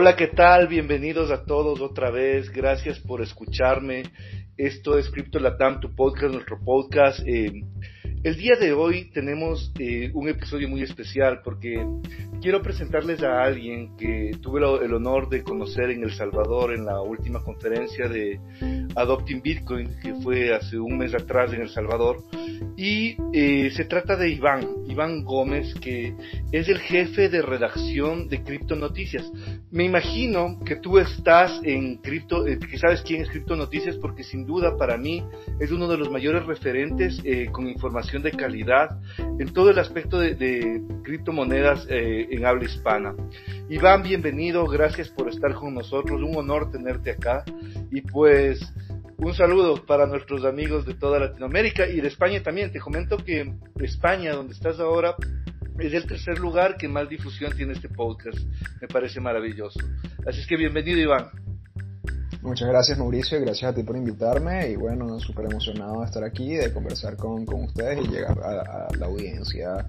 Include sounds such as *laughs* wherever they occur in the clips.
Hola, ¿qué tal? Bienvenidos a todos otra vez. Gracias por escucharme. Esto es Crypto Latam, tu podcast, nuestro podcast. Eh, el día de hoy tenemos eh, un episodio muy especial porque quiero presentarles a alguien que tuve el honor de conocer en El Salvador en la última conferencia de Adopting Bitcoin, que fue hace un mes atrás en El Salvador. Y eh, se trata de Iván, Iván Gómez, que es el jefe de redacción de Cripto Noticias. Me imagino que tú estás en Cripto, eh, que sabes quién es Cripto Noticias, porque sin duda para mí es uno de los mayores referentes eh, con información de calidad en todo el aspecto de, de criptomonedas en habla hispana. Iván, bienvenido, gracias por estar con nosotros, un honor tenerte acá. Y pues un saludo para nuestros amigos de toda Latinoamérica y de España también. Te comento que España, donde estás ahora, es el tercer lugar que más difusión tiene este podcast. Me parece maravilloso. Así es que bienvenido, Iván. Muchas gracias Mauricio y gracias a ti por invitarme y bueno, súper emocionado de estar aquí, de conversar con, con ustedes y llegar a, la audiencia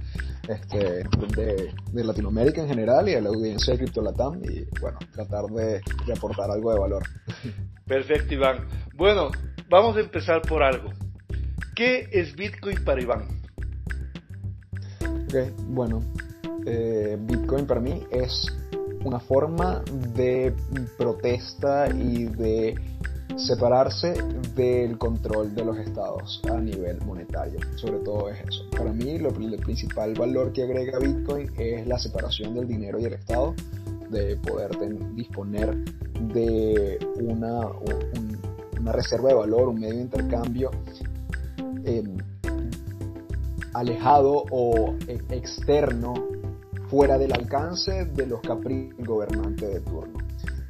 este, de, Latinoamérica en general y a la audiencia de Crypto Latam y bueno, tratar de aportar algo de valor. Perfecto Iván. Bueno, vamos a empezar por algo. ¿Qué es Bitcoin para Iván? Ok, bueno, eh, Bitcoin para mí es una forma de protesta y de separarse del control de los estados a nivel monetario. Sobre todo es eso. Para mí lo, el principal valor que agrega Bitcoin es la separación del dinero y el estado, de poder disponer de una, una, reserva de valor, un medio de intercambio em, alejado o e, externo fuera del alcance de los caprichos del gobernante de turno,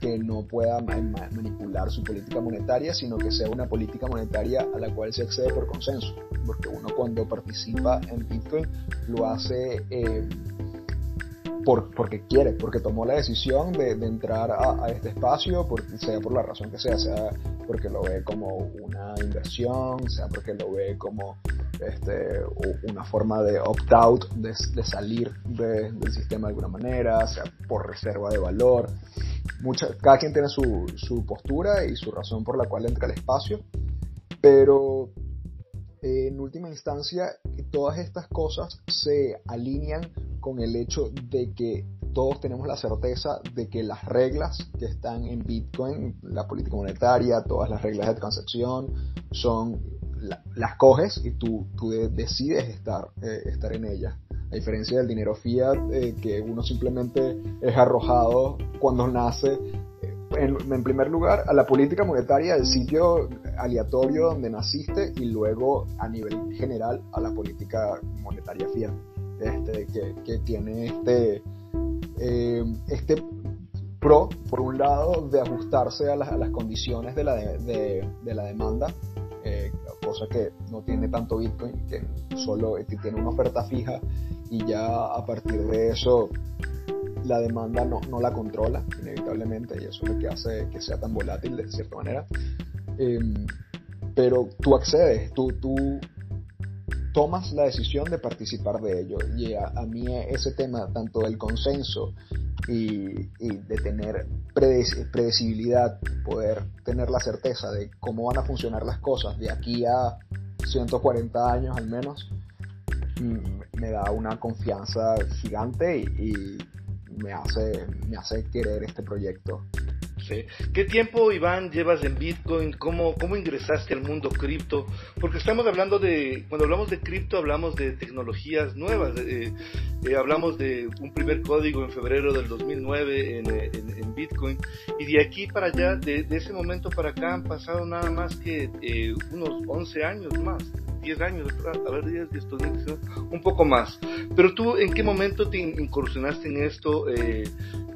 que no pueda manipular su política monetaria, sino que sea una política monetaria a la cual se accede por consenso, porque uno cuando participa en Bitcoin lo hace eh, por, porque quiere, porque tomó la decisión de, entrar a, este espacio, sea por la razón que sea, sea porque lo ve como una inversión, sea porque lo ve como este, una forma de opt-out, de, salir del sistema de alguna manera, sea por reserva de valor. Mucha, cada quien tiene su, su postura y su razón por la cual entra al espacio, pero en última instancia todas estas cosas se alinean con el hecho de que todos tenemos la certeza de que las reglas que están en Bitcoin, la política monetaria, todas las reglas de transacción, son las coges y tú, tú decides estar, eh, estar en ellas. A diferencia del dinero fiat, eh, que uno simplemente es arrojado cuando nace, en, en, primer lugar, a la política monetaria del sitio aleatorio donde naciste y luego a nivel general a la política monetaria fiat, este, que, que tiene este, este pro, por un lado, de ajustarse a las, a condiciones de la, de, de la demanda cosa que no tiene tanto Bitcoin, que solo tiene una oferta fija y ya a partir de eso la demanda no, no la controla inevitablemente y eso es lo que hace que sea tan volátil de cierta manera. Em, pero tú accedes, tú, tú tomas la decisión de participar de ello y a, a mí ese tema, tanto del consenso y, de tener predecibilidad, poder tener la certeza de cómo van a funcionar las cosas de aquí a 140 años al menos, mm, me da una confianza gigante y, me, hace, me hace querer este proyecto. ¿Qué tiempo, Iván, llevas en Bitcoin? ¿Cómo, cómo ingresaste al mundo cripto? Porque estamos hablando de, cuando hablamos de cripto, hablamos de tecnologías nuevas. Eh, eh, hablamos de un primer código en febrero del 2009 en, Bitcoin. Y de aquí para allá, de, ese momento para acá, han pasado nada más que eh, unos 11 años más. 10 años, a ver, 10, 10, un poco más. Pero tú, ¿en qué momento te incursionaste en esto?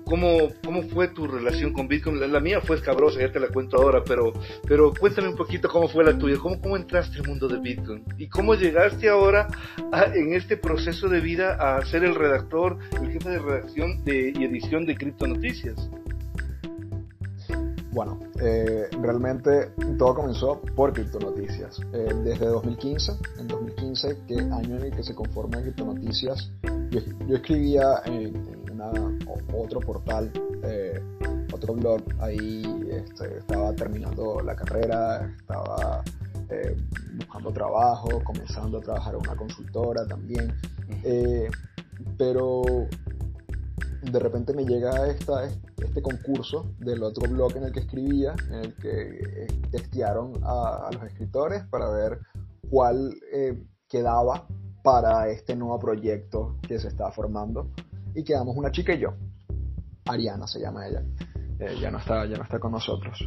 ¿Cómo, ¿Cómo fue tu relación con Bitcoin? La, mía fue escabrosa, ya te la cuento ahora, pero, pero cuéntame un poquito cómo fue la tuya, cómo, cómo entraste al mundo de Bitcoin y cómo llegaste ahora en este proceso de vida a ser el redactor, el jefe de redacción de, y edición de Cripto Noticias. Bueno, eh, realmente todo comenzó por Cripto Noticias. Eh, desde 2015, en 2015, que año en el que se conforma Cripto Noticias, yo, escribía en, en otro portal eh, otro blog, ahí este, estaba terminando la carrera, estaba eh, buscando trabajo, comenzando a trabajar en una consultora también, eh, pero de repente me llega esta, este concurso del otro blog en el que escribía, en el que testearon a, los escritores para ver cuál quedaba para este nuevo proyecto que se está formando y quedamos una chica y yo. Ariana se llama ella. Eh, ya, no está, ya no está con nosotros.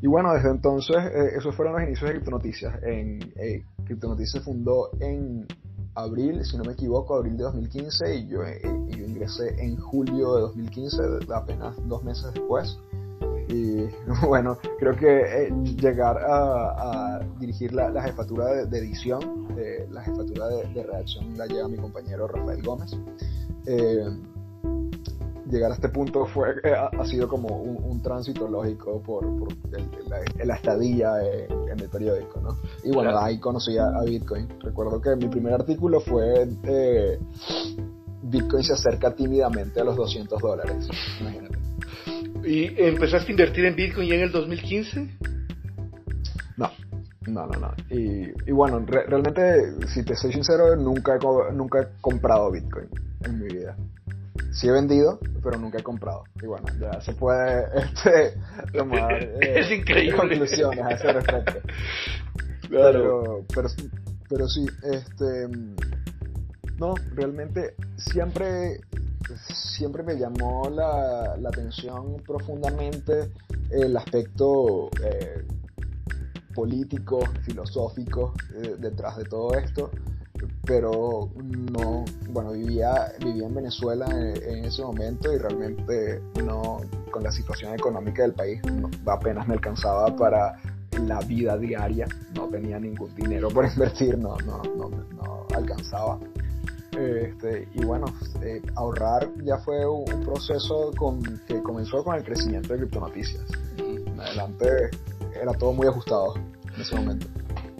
Y bueno, desde entonces, eh, esos fueron los inicios de Criptonoticias. En, eh, Criptonoticias se fundó en abril, si no me equivoco, abril de 2015 y eh, yo ingresé en julio de 2015, apenas dos meses después. Y *laughs* bueno, creo que llegar a, dirigir la, jefatura de, edición, la jefatura de, de, redacción la lleva mi compañero Rafael Gómez llegar a este punto fue eh, ha, sido como un, tránsito lógico por, la, estadía en, el periódico, ¿no? Y bueno, ahí conocí a, Bitcoin. Recuerdo que mi primer artículo fue eh, Bitcoin se acerca tímidamente a los 200 dólares, imagínate. ¿Y empezaste a invertir en Bitcoin ya en el 2015? No, no, no, no. Y, bueno, realmente, si te soy sincero, nunca nunca he comprado Bitcoin en mi vida sí he vendido, pero nunca he comprado. Y bueno, ya se puede *laughs* este, tomar *laughs* eh, conclusiones a ese respecto. Pero, pero, pero sí, este, no, realmente siempre, siempre me llamó la, la atención profundamente el aspecto eh, político, filosófico eh, detrás de todo esto pero no, bueno, vivía, vivía en Venezuela en, ese momento y realmente no, con la situación económica del país, apenas me alcanzaba para la vida diaria, no tenía ningún dinero por *laughs* invertir, no, no, no, no alcanzaba. Este, y bueno, eh, ahorrar ya fue un, proceso con, que comenzó con el crecimiento de criptonoticias. En adelante era todo muy ajustado en ese momento.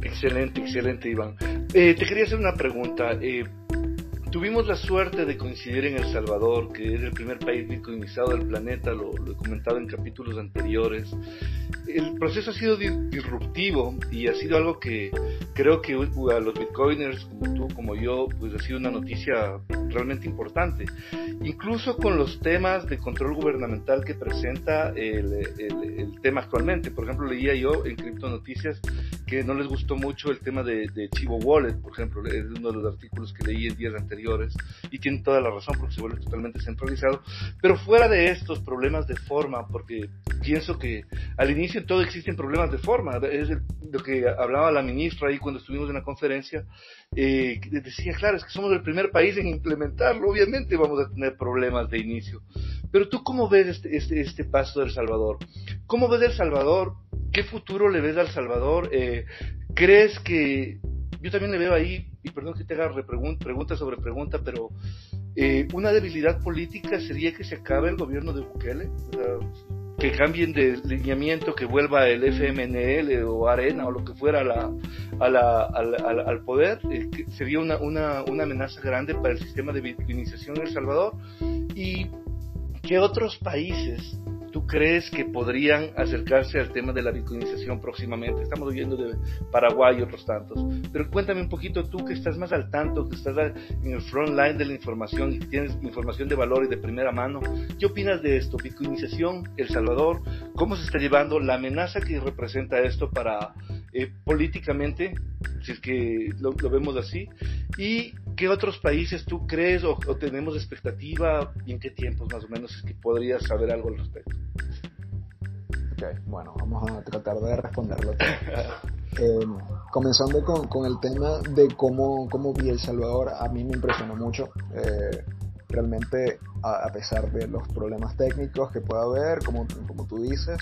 Excelente, excelente, Iván. Eh, te quería hacer una pregunta. Eh, tuvimos la suerte de coincidir en El Salvador, que es el primer país bitcoinizado del planeta, lo, he comentado en capítulos anteriores. El proceso ha sido disruptivo y ha sido algo que creo que a los bitcoiners como tú, como yo, pues ha sido una noticia realmente importante. Incluso con los temas de control gubernamental que presenta el, el tema actualmente. Por ejemplo, leía yo en Cripto Noticias que no les gustó mucho el tema de, Chivo Wallet, por ejemplo, es uno de los artículos que leí en días anteriores y tienen toda la razón porque se vuelve totalmente centralizado. Pero fuera de estos problemas de forma, porque pienso que al inicio todo existen problemas de forma, es lo que hablaba la ministra ahí cuando estuvimos en la conferencia, eh, decía, claro, es que somos el primer país en implementarlo, obviamente vamos a tener problemas de inicio. Pero tú, ¿cómo ves este, este, este paso del Salvador? ¿Cómo ves El Salvador ¿Qué futuro le ves al Salvador? Eh, ¿Crees que yo también le veo ahí, y perdón que te haga pregunta sobre pregunta, pero eh, una debilidad política sería que se acabe el gobierno de Bukele? que cambien de lineamiento, que vuelva el FMNL o Arena o lo que fuera a la, al, poder, eh, sería una, una, una, amenaza grande para el sistema de victimización en El Salvador. ¿Y qué otros países ¿Tú crees que podrían acercarse al tema de la bitcoinización próximamente? Estamos oyendo de Paraguay y otros tantos. Pero cuéntame un poquito tú que estás más al tanto, que estás en el front line de la información y tienes información de valor y de primera mano. ¿Qué opinas de esto? Bitcoinización, El Salvador, ¿cómo se está llevando la amenaza que representa esto para eh, políticamente, si es que lo, vemos así? ¿Y qué otros países tú crees o, o tenemos expectativa y en qué tiempos más o menos es que podrías saber algo al respecto? bueno, vamos a tratar de responderlo. *laughs* Eh, comenzando con, el tema de cómo, cómo vi El Salvador, a mí me impresionó mucho. Eh, realmente, a, pesar de los problemas técnicos que pueda haber, como, como tú dices,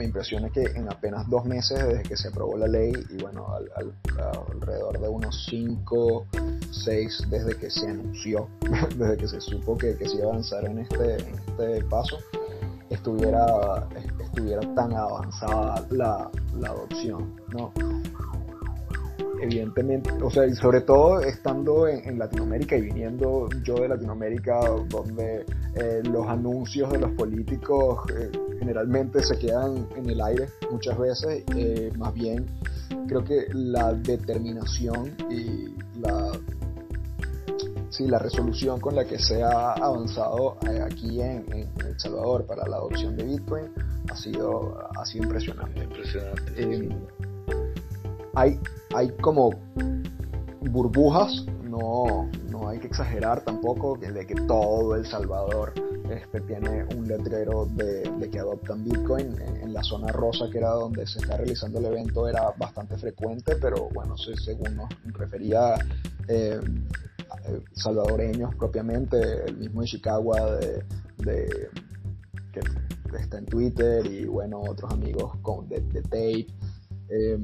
me impresiona que en apenas dos meses desde que se aprobó la ley, y bueno, alrededor de unos 5, 6 desde que se anunció, *laughs* desde que se supo que, que se iba a avanzar en este, este paso, estuviera, estuviera tan avanzada la, adopción, ¿no? Evidentemente, o sea, y sobre todo estando en, Latinoamérica y viniendo yo de Latinoamérica, donde eh, los anuncios de los políticos eh, generalmente se quedan en el aire muchas veces, eh, más bien creo que la determinación y la sí, la resolución con la que se ha avanzado aquí en, El Salvador para la adopción de Bitcoin ha sido, ha sido impresionante. Impresionante hay, hay como burbujas, no, no hay que exagerar tampoco de que todo El Salvador este, tiene un letrero de, que adoptan Bitcoin. En, la zona rosa, que era donde se está realizando el evento, era bastante frecuente, pero bueno, según nos refería eh, salvadoreños propiamente, el mismo Chicago de, de, que está en Twitter y bueno, otros amigos con, de, de Tape. Eh,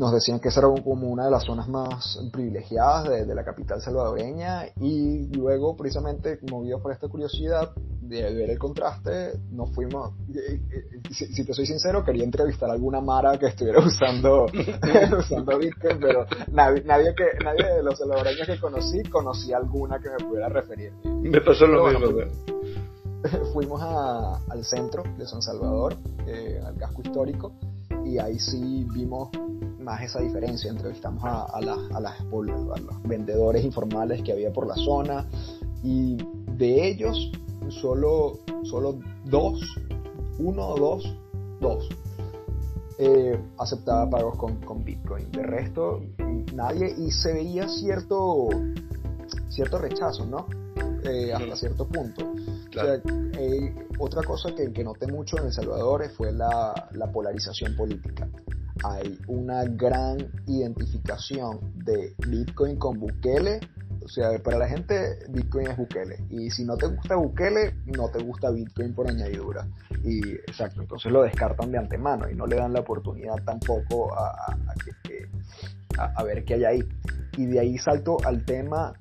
nos decían que esa era como una de las zonas más privilegiadas de, la capital salvadoreña y luego precisamente movidos por esta curiosidad de ver el contraste nos fuimos si, te soy sincero quería entrevistar a alguna mara que estuviera *laughs* usando *laughs* usando Bitcoin pero nadie, nadie que nadie de los salvadoreños que conocí conocía alguna que me pudiera referir. Me pasó lo mismo *laughs* fuimos, al centro de San Salvador eh, al casco histórico y ahí sí vimos más esa diferencia. Entrevistamos a, a, a, los vendedores informales que había por la zona y de ellos solo, solo dos, uno o dos, dos, eh, aceptaba pagos con, con, Bitcoin. De resto, nadie y se veía cierto, cierto rechazo, ¿no? Eh, hasta cierto punto. Eh, otra cosa que, que, noté mucho en El Salvador fue la, la polarización política hay una gran identificación de Bitcoin con Bukele. O sea, para la gente Bitcoin es Bukele. Y si no te gusta Bukele, no te gusta Bitcoin por añadidura. Y exacto, entonces lo descartan de antemano y no le dan la oportunidad tampoco a, ver qué hay ahí. Y de ahí salto al tema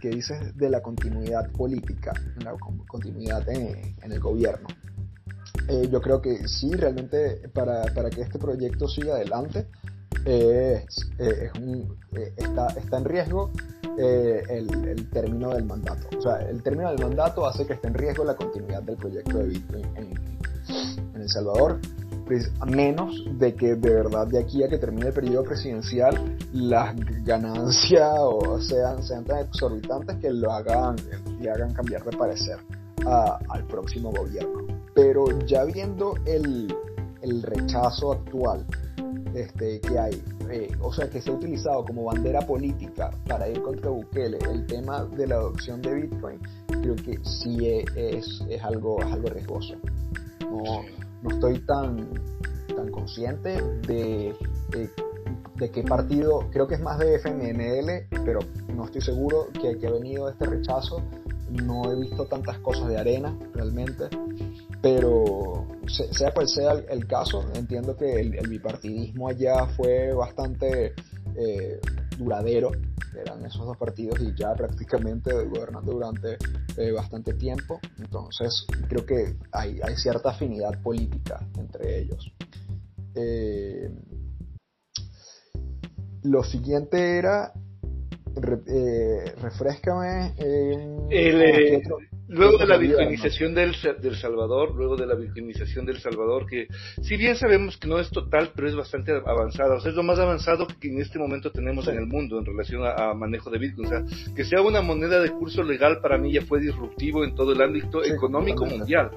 que dices de la continuidad política, la continuidad en el gobierno. Eh, yo creo que sí, realmente para, para que este proyecto siga adelante eh, es un, eh, está, está en riesgo el, el, término del mandato. O sea, el término del mandato hace que esté en riesgo la continuidad del proyecto de Bitcoin en, en El Salvador menos de que de verdad de aquí a que termine el periodo presidencial las ganancias *laughs* o sean, sean tan exorbitantes que lo hagan, le hagan cambiar de parecer al próximo gobierno. Pero ya viendo el, el rechazo actual este, que hay, eh, o sea, que se ha utilizado como bandera política para ir contra Bukele, el tema de la adopción de Bitcoin, creo que sí es, es algo, algo riesgoso. No, no, estoy tan, tan consciente de, de, de, qué partido, creo que es más de FMNL, pero no estoy seguro que, que ha venido este rechazo. No he visto tantas cosas de arena realmente, pero sea cual sea el, caso, entiendo que el, bipartidismo allá fue bastante eh, duradero, eran esos dos partidos y ya prácticamente gobernando durante eh, bastante tiempo, entonces creo que hay, cierta afinidad política entre ellos. Eh, lo siguiente era eh, refrescame. Eh, luego de la bitcoinización del, del, Salvador, luego de la bitcoinización del Salvador, que si bien sabemos que no es total, pero es bastante avanzada, o sea, es lo más avanzado que en este momento tenemos en el mundo en relación a, manejo de Bitcoin. O sea, que sea una moneda de curso legal para mí ya fue disruptivo en todo el ámbito económico mundial,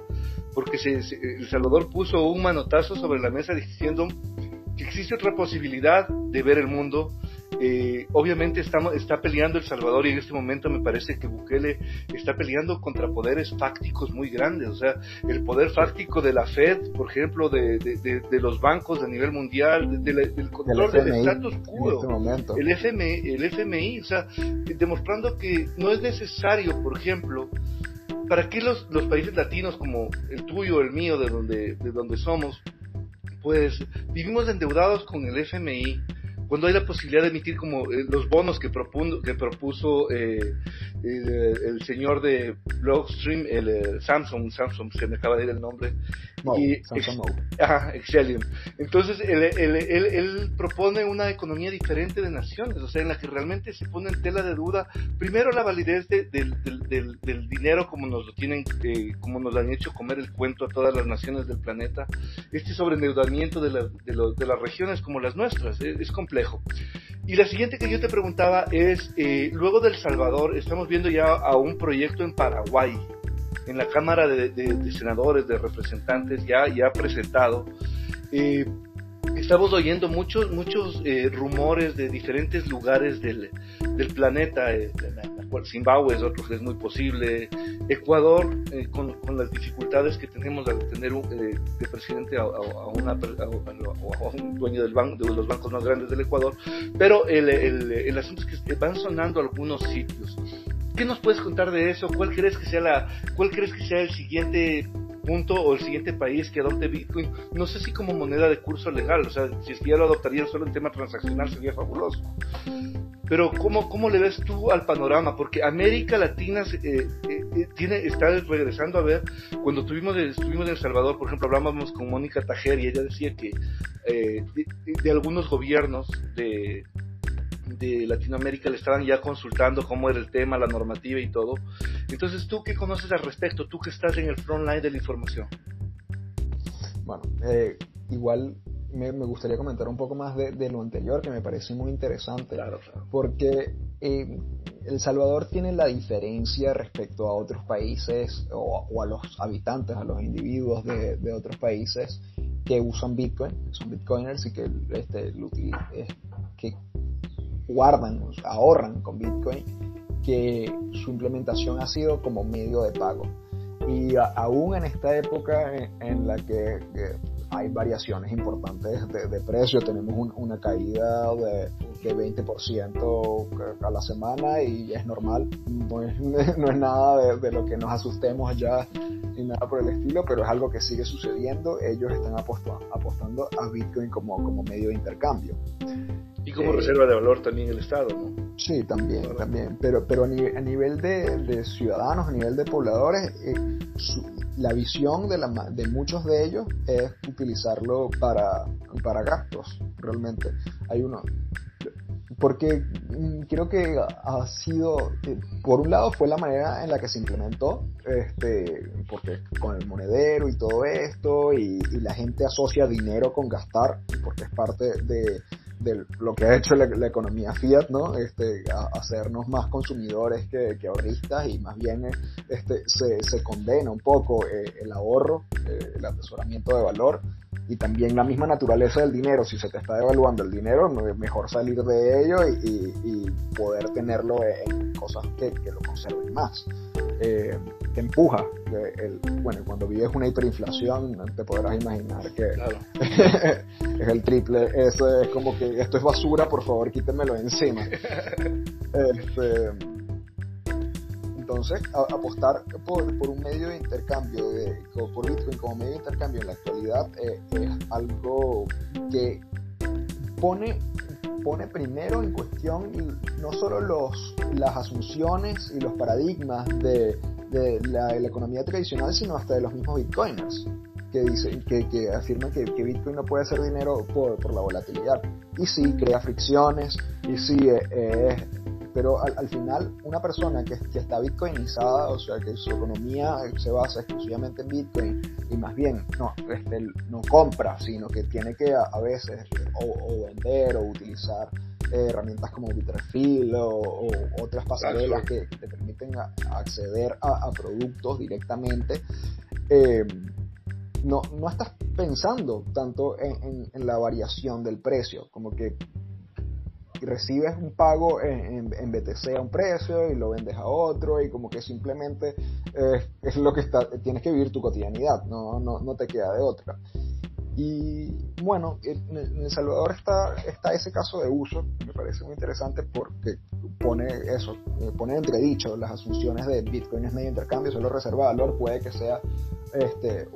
porque se, El Salvador puso un manotazo sobre la mesa diciendo que existe otra posibilidad de ver el mundo eh, obviamente estamos, está peleando El Salvador y en este momento me parece que Bukele está peleando contra poderes fácticos muy grandes. O sea, el poder fáctico de la Fed, por ejemplo, de, de, los bancos a nivel mundial, del control del status quo, este el, FMI, el FMI, o sea, demostrando que no es necesario, por ejemplo, ¿para qué los, los países latinos como el tuyo, el mío, de donde, de donde somos, pues vivimos endeudados con el FMI? Cuando hay la posibilidad de emitir como eh, los bonos que, que propuso eh, el, señor de Blockstream, el, Samsung, Samsung, se me acaba de ir el nombre. y, Samsung Ajá, Entonces, él, él, propone una economía diferente de naciones, o sea, en la que realmente se pone en tela de duda, primero la validez del, del, del, dinero como nos lo tienen, eh, como nos lo han hecho comer el cuento a todas las naciones del planeta, este sobreendeudamiento de, la, de, las regiones como las nuestras, es complejo y la siguiente que yo te preguntaba es, eh, luego del Salvador, estamos viendo ya a un proyecto en Paraguay, en la Cámara de, Senadores, de Representantes, ya, ya presentado. Eh, estamos oyendo muchos, muchos eh, rumores de diferentes lugares del, del planeta. Zimbabue es otro que es muy posible. Ecuador, eh, con, con, las dificultades que tenemos al tener un, eh, de presidente a, una, a, un dueño del banco, de los bancos más grandes del Ecuador. Pero el, el, el asunto es que van sonando algunos sitios. ¿Qué nos puedes contar de eso? ¿Cuál crees que sea la, cuál crees que sea el siguiente punto o el siguiente país que adopte Bitcoin, no sé si como moneda de curso legal, o sea, si es que ya lo adoptarían solo en tema transaccional sería fabuloso. Pero ¿cómo, cómo le ves tú al panorama? Porque América Latina eh, eh, eh, tiene, está regresando a ver, cuando tuvimos, estuvimos en El Salvador, por ejemplo, hablábamos con Mónica Tajer y ella decía que de, algunos gobiernos de, de Latinoamérica le estaban ya consultando cómo era el tema, la normativa y todo. Entonces, ¿tú qué conoces al respecto? Tú que estás en el front line de la información. Bueno, eh, igual me, gustaría comentar un poco más de, lo anterior, que me parece muy interesante. Claro, claro. Porque eh, El Salvador tiene la diferencia respecto a otros países o, a los habitantes, a los individuos de, de, otros países que usan Bitcoin, son Bitcoiners y que, este, que guardan, ahorran con Bitcoin, que su implementación ha sido como medio de pago. Y aún en esta época en, la que, hay variaciones importantes de, precio, tenemos una caída de, de 20% a la semana y es normal, no es, *laughs* no es nada de, lo que nos asustemos ya ni nada por el estilo, pero es algo que sigue sucediendo, ellos están apostando a Bitcoin como, como medio de intercambio. Y como reserva de valor también el Estado, ¿no? Sí, también, también. Pero, pero a, nivel, de, ciudadanos, a nivel de pobladores, eh, la visión de, la, de muchos de ellos es utilizarlo para, para gastos, realmente. Hay uno, porque mm, creo que ha sido, eh, por un lado fue la manera en la que se implementó, este, porque con el monedero y todo esto, y la gente asocia dinero con gastar, porque es parte de, de lo que ha hecho la, economía fiat, ¿no? Este, hacernos más consumidores que, ahorristas y más bien este, se, condena un poco eh, el ahorro, eh, el atesoramiento de valor y también la misma naturaleza del dinero. Si se te está devaluando el dinero, mejor salir de ello y, poder tenerlo en cosas que, que lo conserven más. Eh, que empuja. El, bueno, cuando vives una hiperinflación, te podrás imaginar que *laughs* es el triple. Eso es como que esto es basura, por favor, quítemelo encima. *laughs* Este, entonces, apostar por, un medio de intercambio, de, por Bitcoin como medio de intercambio en la actualidad, eh, es algo que pone pone primero en cuestión no solo los, las asunciones y los paradigmas de, de la, economía tradicional, sino hasta de los mismos bitcoiners, que, dicen, que, que afirman que, que, Bitcoin no puede hacer dinero por, por, la volatilidad. Y sí, crea fricciones, y sí, eh, eh, pero al, al, final una persona que, que, está bitcoinizada, o sea, que su economía se basa exclusivamente en Bitcoin, y más bien no, este, no compra, sino que tiene que a, veces o, vender o utilizar eh, herramientas como Bitrefill o, o otras pasarelas que, te permiten acceder a, productos directamente. Eh, no, no estás pensando tanto en, en, la variación del precio, como que recibes un pago en, BTC a un precio y lo vendes a otro y como que simplemente eh, es lo que está, tienes que vivir tu cotidianidad, no, no, no te queda de otra. Y bueno, en El Salvador está, está ese caso de uso, me parece muy interesante porque pone eso, eh, pone entredicho las asunciones de Bitcoin es medio intercambio, solo reserva valor, puede que sea este,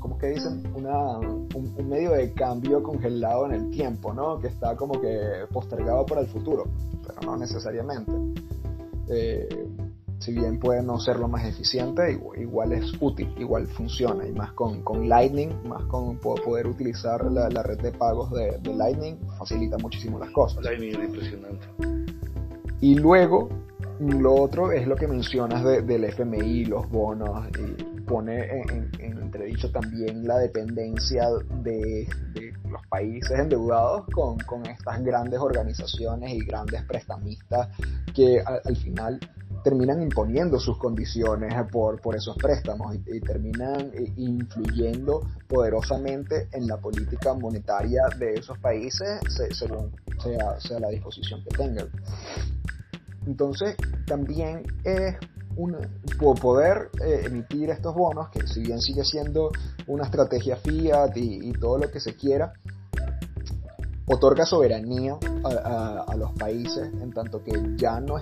¿cómo que dicen? Una, un, medio de cambio congelado en el tiempo, ¿no? Que está como que postergado para el futuro, pero no necesariamente. Eh, si bien puede no ser lo más eficiente, igual es útil, igual funciona, y más con, con Lightning, más con poder utilizar la, red de pagos de, Lightning, facilita muchísimo las cosas. Lightning es impresionante. Y luego, lo otro es lo que mencionas del FMI, los bonos, y pone en, entredicho también la dependencia de, los países endeudados con, con, estas grandes organizaciones y grandes prestamistas que al final terminan imponiendo sus condiciones por, por esos préstamos y, terminan eh, influyendo poderosamente en la política monetaria de esos países según sea, sea la disposición que tengan. Entonces, también es poder eh, emitir estos bonos, que si bien sigue siendo una estrategia fiat y, todo lo que se quiera, otorga soberanía a, a, los países en tanto que ya no,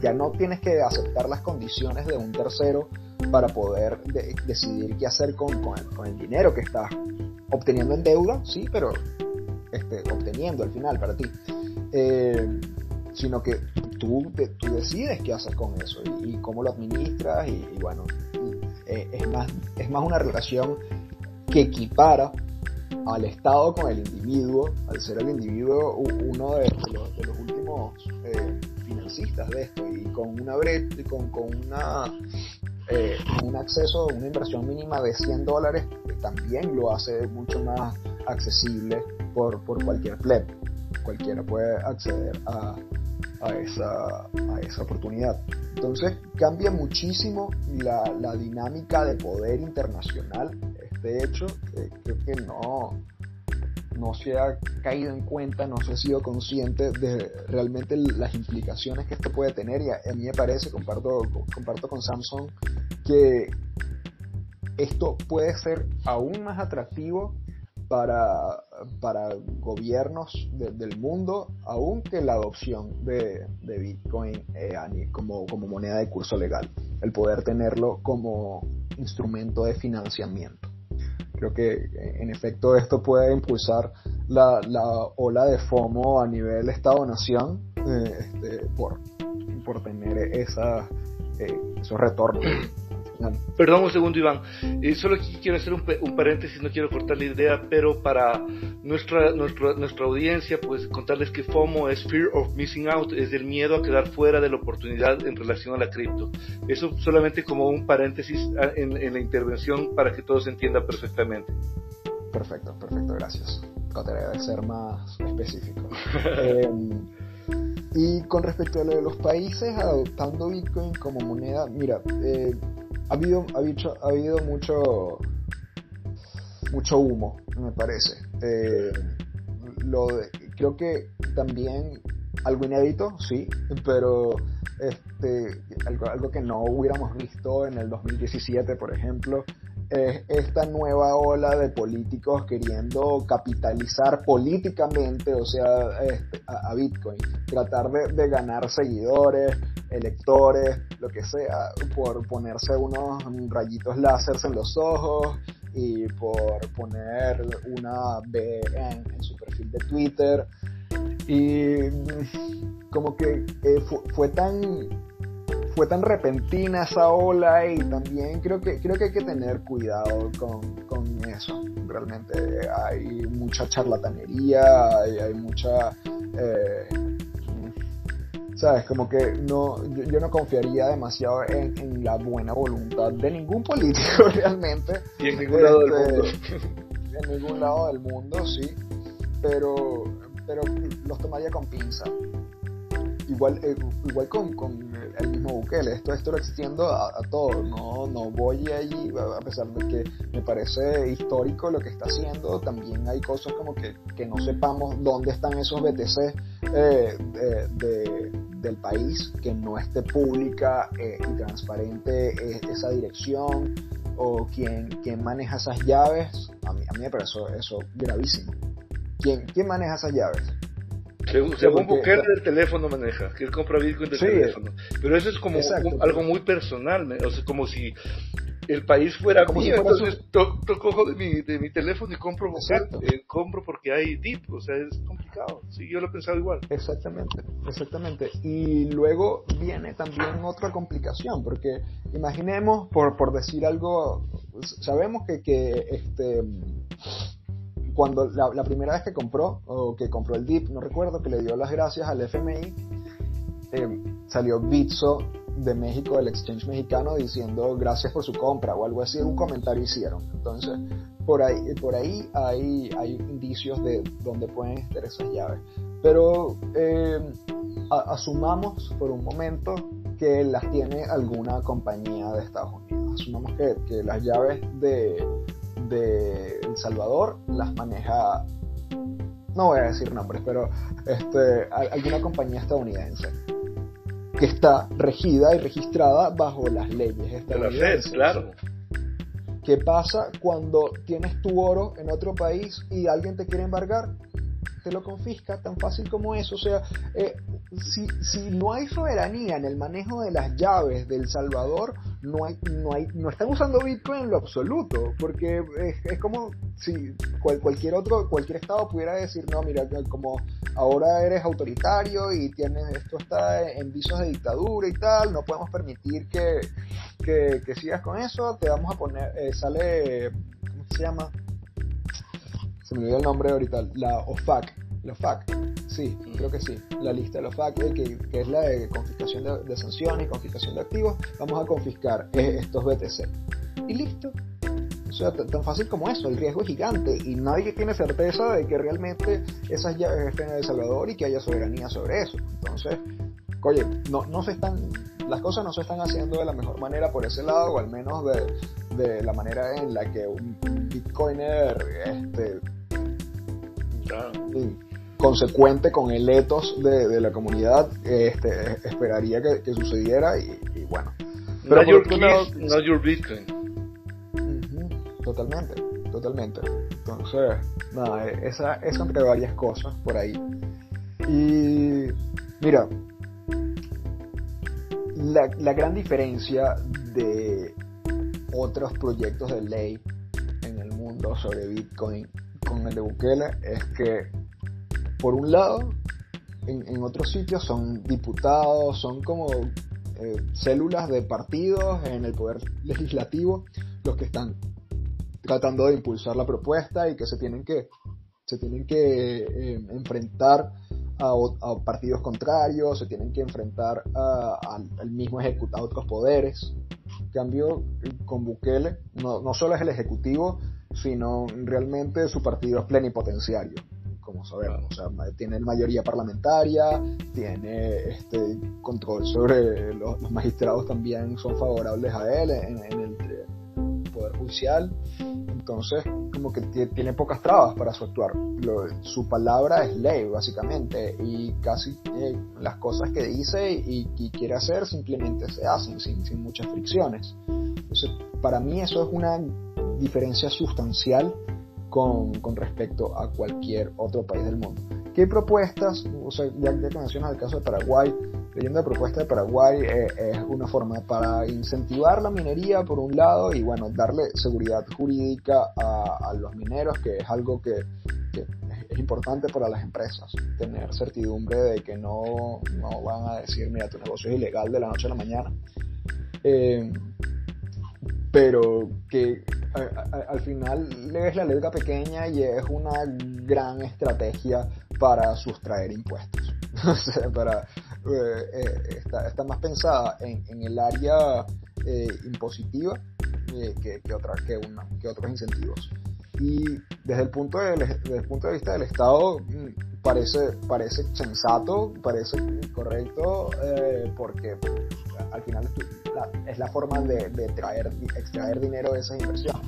ya no tienes que aceptar las condiciones de un tercero para poder decidir qué hacer con, con, el, dinero que estás obteniendo en deuda, sí, pero este, obteniendo al final para ti. Eh, sino que tú, tú decides qué haces con eso y, cómo lo administras y, bueno, eh, es, más, es más una relación que equipara al Estado con el individuo, al ser el individuo uno de, los, últimos eh, de esto y con una con, con una eh, un acceso una inversión mínima de 100 dólares también lo hace mucho más accesible por, por cualquier pleb. Cualquiera puede acceder a, a, esa, a esa oportunidad. Entonces cambia muchísimo la, la dinámica de poder internacional. Este hecho, creo que no, no se ha caído en cuenta, no se ha sido consciente de realmente las implicaciones que esto puede tener y a, mí me parece, comparto, comparto con Samsung, que esto puede ser aún más atractivo para, para gobiernos del mundo, aún que la adopción de, de Bitcoin eh, como, como moneda de curso legal, el poder tenerlo como instrumento de financiamiento. Creo que en efecto esto puede impulsar la, la ola de FOMO a nivel Estado-Nación eh, este, por, por tener eh, esos retornos. Perdón un segundo, Iván. Eh, solo quiero hacer un, un, paréntesis, no quiero cortar la idea, pero para nuestra, nuestra, nuestra audiencia, pues contarles que FOMO es Fear of Missing Out, es el miedo a quedar fuera de la oportunidad en relación a la cripto. Eso solamente como un paréntesis ah, en, en la intervención para que todo se entienda perfectamente. Perfecto, perfecto, gracias. Trataré de ser más específico. *laughs* Em, y con respecto a lo de los países adoptando Bitcoin como moneda, mira, eh, ha habido, ha habido, ha habido mucho, mucho humo, me parece. Eh, lo creo que también algo inédito, sí, pero este, algo, algo que no hubiéramos visto en el 2017, por ejemplo, es esta nueva ola de políticos queriendo capitalizar políticamente, o sea, a, Bitcoin, tratar de, ganar seguidores, electores, lo que sea, por ponerse unos rayitos láseres en los ojos y por poner una B en, su perfil de Twitter. Y como que eh, fue tan fue tan repentina esa ola y también creo que, creo que hay que tener cuidado con, eso. Realmente hay mucha charlatanería, hay, mucha... Eh, ¿Sabes? Como que no, yo, no confiaría demasiado en, la buena voluntad de ningún político *laughs* realmente. Y en ningún lado del este, mundo. En ningún lado del mundo, sí. Pero, pero los tomaría con pinza. Igual, eh, igual con, con el mismo Bukele. Esto, esto lo extiendo a, todo. No, no voy ahí, a pesar de que me parece histórico lo que está haciendo, también hay cosas como que, que no sepamos dónde están esos BTC eh, de, del país, que no esté pública eh, y transparente esa dirección o quién, quién maneja esas llaves. A mí, a mí me parece eso, gravísimo. ¿Quién, ¿Quién maneja esas llaves? Según, según Bukele del teléfono maneja, que él compra Bitcoin del teléfono. Pero eso es como algo muy personal, o sea, como si el país fuera mío, entonces to, cojo de mi, de mi teléfono y compro, eh, compro porque hay DIP, o sea, es complicado. Sí, yo lo he pensado igual. Exactamente, exactamente. Y luego viene también otra complicación, porque imaginemos, por, por decir algo, sabemos que, que este cuando la, primera vez que compró, o que compró el DIP, no recuerdo, que le dio las gracias al FMI, eh, salió Bitso de México, del exchange mexicano, diciendo gracias por su compra o algo así, un comentario hicieron. Entonces, por ahí, por ahí hay, hay indicios de dónde pueden estar esas llaves. Pero eh, asumamos por un momento que las tiene alguna compañía de Estados Unidos. Asumamos que, que las llaves de, de El Salvador las maneja, no voy a decir nombres, pero este, alguna compañía estadounidense que está regida y registrada bajo las leyes estadounidenses. claro. ¿Qué pasa cuando tienes tu oro en otro país y alguien te quiere embargar? te lo confisca, tan fácil como eso. O sea, eh, si, si, no hay soberanía en el manejo de las llaves del Salvador, no hay, no hay, no están usando Bitcoin en lo absoluto, porque es, como si cualquier otro, cualquier estado pudiera decir, no, mira, como ahora eres autoritario y tienes, esto está en visos de dictadura y tal, no podemos permitir que, que, sigas con eso, te vamos a poner, eh, sale, ¿cómo se llama? se me olvidó el nombre ahorita, la OFAC, la OFAC, sí, creo que sí, la lista de la OFAC, eh, que, es la de confiscación de, sanciones y confiscación de activos, vamos a confiscar eh, estos BTC. Y listo. O sea, tan fácil como eso, el riesgo es gigante y nadie tiene certeza de que realmente esas llaves estén en El Salvador y que haya soberanía sobre eso. Entonces, oye, no, no se están, las cosas no se están haciendo de la mejor manera por ese lado, o al menos de, de la manera en la que un bitcoiner este, consecuente con el ethos de, la comunidad, este, esperaría que, sucediera y, bueno. Pero no your Bitcoin. totalmente, totalmente. Entonces, nada, esa es entre varias cosas por ahí. Y mira, la, la gran diferencia de otros proyectos de ley en el mundo sobre Bitcoin con el de Bukele es que, por un lado, en, otros sitios son diputados, son como eh, células de partidos en el poder legislativo los que están tratando de impulsar la propuesta y que se tienen que se tienen que eh, enfrentar a, partidos contrarios, se tienen que enfrentar al mismo ejecutivo, a otros poderes. En cambio, con Bukele, no, no solo es el ejecutivo, sino realmente su partido es plenipotenciario, como sabemos. O sea, tiene mayoría parlamentaria, tiene este control sobre los, magistrados también son favorables a él en, el Poder Judicial. Entonces, como que tiene pocas trabas para su actuar. su palabra es ley, básicamente, y casi eh, las cosas que dice y, y, quiere hacer simplemente se hacen sin, sin muchas fricciones. Entonces, para mí eso es una diferencia sustancial con, con, respecto a cualquier otro país del mundo. ¿Qué propuestas? O sea, ya, que mencionas el caso de Paraguay, leyendo la propuesta de Paraguay eh, es una forma para incentivar la minería por un lado y bueno, darle seguridad jurídica a, los mineros, que es algo que, es importante para las empresas, tener certidumbre de que no, no van a decir, mira, tu negocio es ilegal de la noche a la mañana. Eh, pero que al final es la letra pequeña y es una gran estrategia para sustraer impuestos. *laughs* para, eh, eh, está, más pensada en, el área eh, impositiva que, que, otra, que, una, que otros incentivos. Y desde el punto de, desde el punto de vista del Estado mm, parece, parece sensato, parece correcto, porque al final es la forma de, traer, extraer dinero de esa inversión.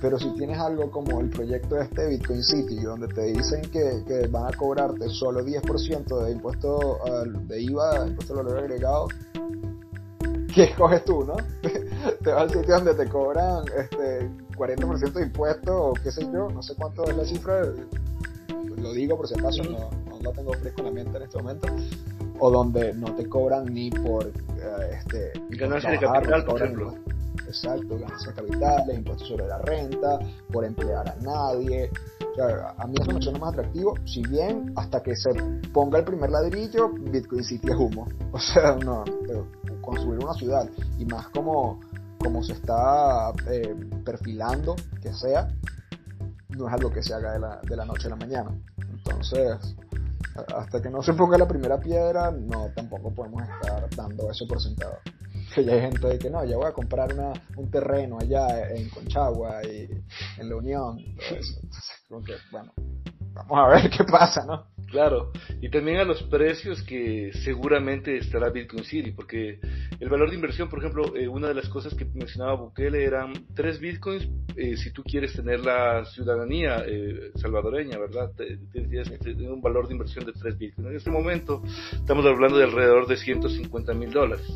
Pero si tienes algo como el proyecto este Bitcoin City, donde te dicen que, van a cobrarte solo 10% de impuesto de IVA, impuesto al valor agregado, ¿qué escoges tú, no? *laughs* te vas al sitio donde te cobran este 40% de impuesto o qué sé yo, no sé cuánto es la cifra, lo digo por si acaso, no, no la tengo fresco en la mente en este momento, o donde no te cobran ni por eh, este ganancia de capital, por ejemplo. exacto, ganancias capitales, impuestos sobre la renta, por emplear a nadie. O sea, a mí eso me suena más atractivo, si bien hasta que se ponga el primer ladrillo, Bitcoin City es humo. *laughs* O sea, no, construir una ciudad y más como, como se está eh, perfilando que sea, no es algo que se haga de la, de la noche a la mañana. Entonces, hasta que no se ponga la primera piedra, no, tampoco podemos estar dando eso por sentado. Que ya hay gente de que no, ya voy a comprar una, un terreno allá en Conchagua y en La Unión. Entonces, bueno, vamos a ver *laughs* qué pasa, ¿no? Claro, y también a los precios que seguramente estará Bitcoin City, porque el valor de inversión, por ejemplo, eh, una de las cosas que mencionaba Bukele eran tres Bitcoins eh, si tú quieres tener la ciudadanía eh, salvadoreña, ¿verdad? Tienes un valor de inversión de tres Bitcoins. En este momento estamos hablando de alrededor de 150 mil dólares.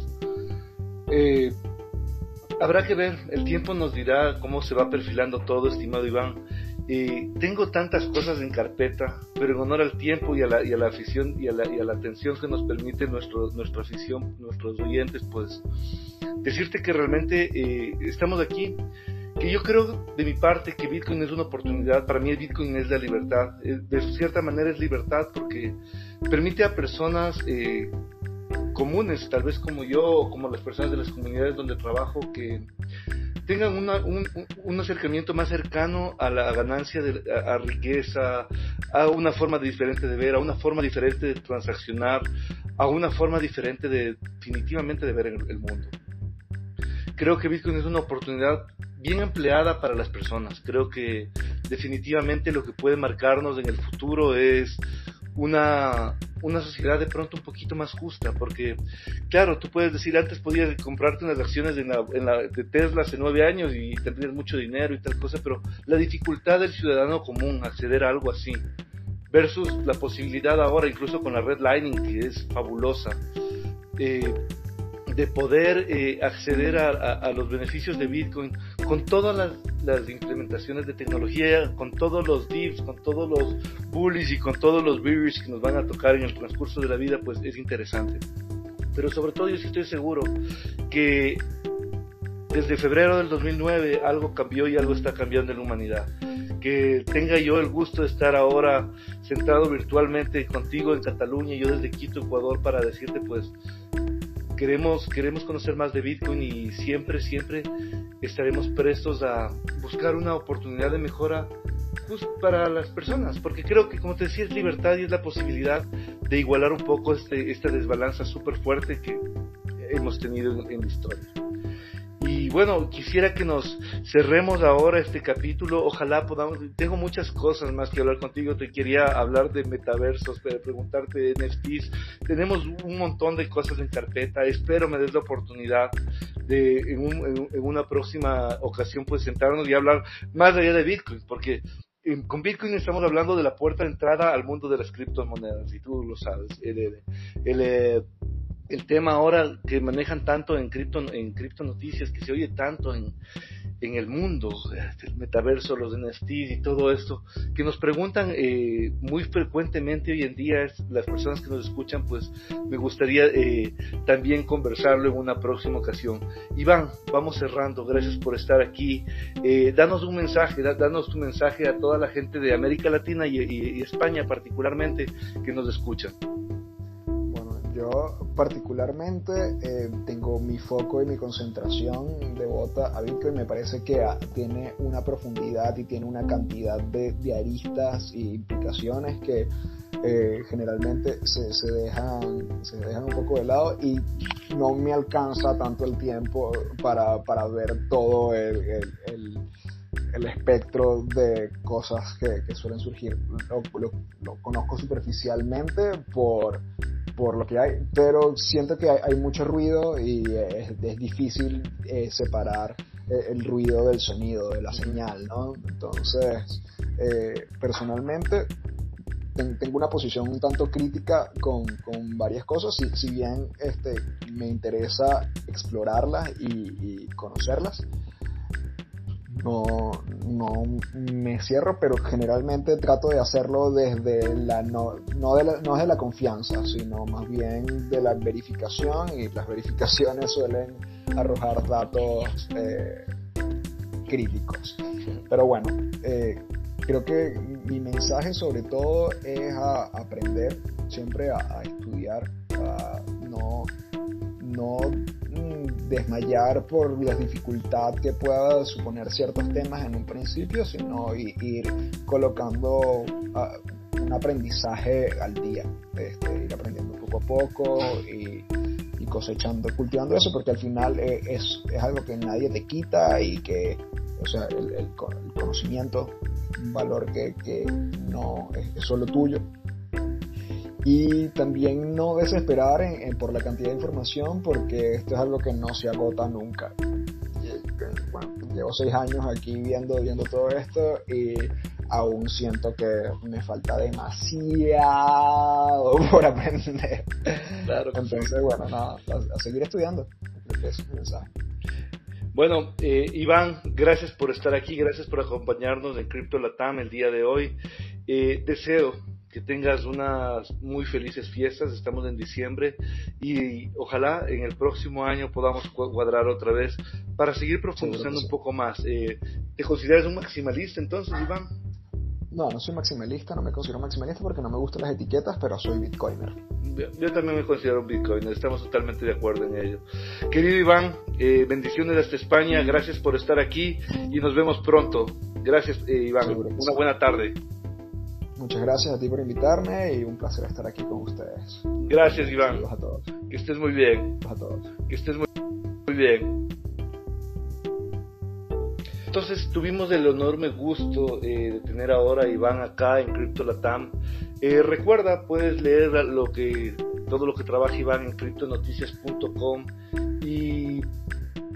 habrá que ver, el tiempo nos dirá cómo se va perfilando todo, estimado Iván tengo tantas cosas en carpeta, pero en honor al tiempo y a la, y a la afición y a la, y a la atención que nos permite nuestro, nuestra afición, nuestros oyentes, pues decirte que realmente eh, estamos aquí. Que yo creo de mi parte que Bitcoin es una oportunidad, para mí Bitcoin es la libertad, de cierta manera es libertad porque permite a personas eh, comunes, tal vez como yo o como las personas de las comunidades donde trabajo, que tengan un, acercamiento más cercano a la ganancia, de, a, riqueza, a una forma diferente de ver, a una forma diferente de transaccionar, a una forma diferente de definitivamente de ver el, mundo. Creo que Bitcoin es una oportunidad bien empleada para las personas. Creo que definitivamente lo que puede marcarnos en el futuro es una, una sociedad de pronto un poquito más justa, porque claro, tú puedes decir, antes podías comprarte unas acciones en la, en la, de Tesla hace nueve años y tendrías mucho dinero y tal cosa, pero la dificultad del ciudadano común acceder a algo así, versus la posibilidad ahora, incluso con la redlining, que es fabulosa, eh, de poder eh, acceder a, los beneficios de Bitcoin con todas las, implementaciones de tecnología, con todos los divs, con todos los bullies y con todos los bears que nos van a tocar en el transcurso de la vida, pues es interesante. Pero sobre todo yo sí estoy seguro que desde febrero del 2009 algo cambió y algo está cambiando en la humanidad. Que tenga yo el gusto de estar ahora sentado virtualmente contigo en Cataluña y yo desde Quito, Ecuador, para decirte pues queremos, queremos conocer más de Bitcoin y siempre, siempre estaremos prestos a buscar una oportunidad de mejora pues, para las personas, porque creo que como te decía es libertad y es la posibilidad de igualar un poco este, esta desbalanza súper fuerte que hemos tenido en la historia. Bueno, quisiera que nos cerremos ahora este capítulo. Ojalá podamos. Tengo muchas cosas más que hablar contigo. Te quería hablar de metaversos, preguntarte de NFTs. Tenemos un montón de cosas en carpeta. Espero me des la oportunidad de en, una próxima ocasión pues sentarnos y hablar más allá de Bitcoin, porque con Bitcoin estamos hablando de la puerta de entrada al mundo de las criptomonedas, y tú lo sabes. El, el, el tema ahora que manejan tanto en cripto, en cripto noticias, que se oye tanto en, en el mundo, el metaverso, los NFTs y todo esto, que nos preguntan eh, muy frecuentemente hoy en día las personas que nos escuchan, pues me gustaría eh, también conversarlo en una próxima ocasión. Iván, vamos cerrando, gracias por estar aquí. Eh, danos un mensaje, danos tu mensaje a toda la gente de América Latina y, y España particularmente que nos escuchan. Yo particularmente eh, tengo mi foco y mi concentración devota a Bitcoin. Me parece que tiene una profundidad y tiene una cantidad de, aristas y implicaciones que eh, generalmente se, se, dejan, se dejan un poco de lado y no me alcanza tanto el tiempo para, ver todo el, el, espectro de cosas que, suelen surgir. lo, conozco superficialmente por por lo que hay, pero siento que hay, mucho ruido y es, difícil eh, separar eh, el ruido del sonido, de la señal, ¿no? Entonces, eh, personalmente tengo una posición un tanto crítica con, con varias cosas, si, si, bien este, me interesa explorarlas y, y conocerlas no, no me cierro, pero generalmente trato de hacerlo desde la no, no, de la, no de la confianza, sino más bien de la verificación y las verificaciones suelen arrojar datos eh, críticos. Pero bueno, eh, creo que mi mensaje sobre todo es a aprender siempre a, estudiar, a no, no desmayar por la dificultad que pueda suponer ciertos temas en un principio, sino ir colocando ah, un aprendizaje al día, este, ir aprendiendo poco a poco y, cosechando, cultivando eso, porque al final eh, es, algo que nadie te quita y que, o sea, el, conocimiento, un valor que no es solo tuyo y también no desesperar por la cantidad de información porque esto es algo que no se agota nunca. llevo seis años aquí viendo, viendo todo esto y aún siento que me falta demasiado *laughs* por aprender. Claro Entonces, bueno, nada, a, seguir estudiando. Bueno, eh, Iván, gracias por estar aquí, gracias por acompañarnos en Crypto Latam el día de hoy. Eh, deseo que tengas unas muy felices fiestas, estamos en diciembre y ojalá en el próximo año podamos cuadrar otra vez para seguir profundizando un poco más. Eh, ¿Te consideras un maximalista entonces, Iván? No, no soy maximalista, no me considero maximalista porque no me gustan las etiquetas, pero soy bitcoiner. Yo, también me considero un bitcoiner, estamos totalmente de acuerdo en ello. Querido Iván, eh, bendiciones desde España, gracias por estar aquí y nos vemos pronto. Gracias, eh, Iván. Una buena tarde. Muchas gracias a ti por invitarme y un placer estar aquí con ustedes. Gracias, Iván. Saludos a todos. Que estés muy bien. Saludos a todos. Que estés muy, muy bien. Entonces tuvimos el enorme gusto eh, de tener ahora a Iván acá en Crypto Latam. Eh, recuerda, puedes leer lo que, todo lo que trabaja Iván en criptonoticias.com y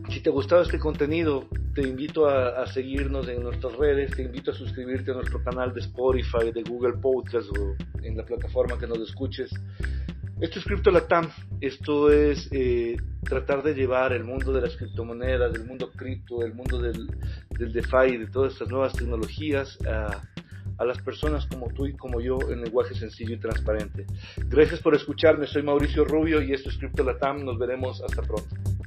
si te ha gustado este contenido, te invito a, seguirnos en nuestras redes, te invito a suscribirte a nuestro canal de Spotify, de Google Podcast o en la plataforma que nos escuches. Esto es Crypto Latam, esto es eh, tratar de llevar el mundo de las criptomonedas, del mundo cripto, el mundo del, del DeFi, de todas estas nuevas tecnologías a, a las personas como tú y como yo en lenguaje sencillo y transparente. Gracias por escucharme, soy Mauricio Rubio y esto es Crypto Latam, nos veremos hasta pronto.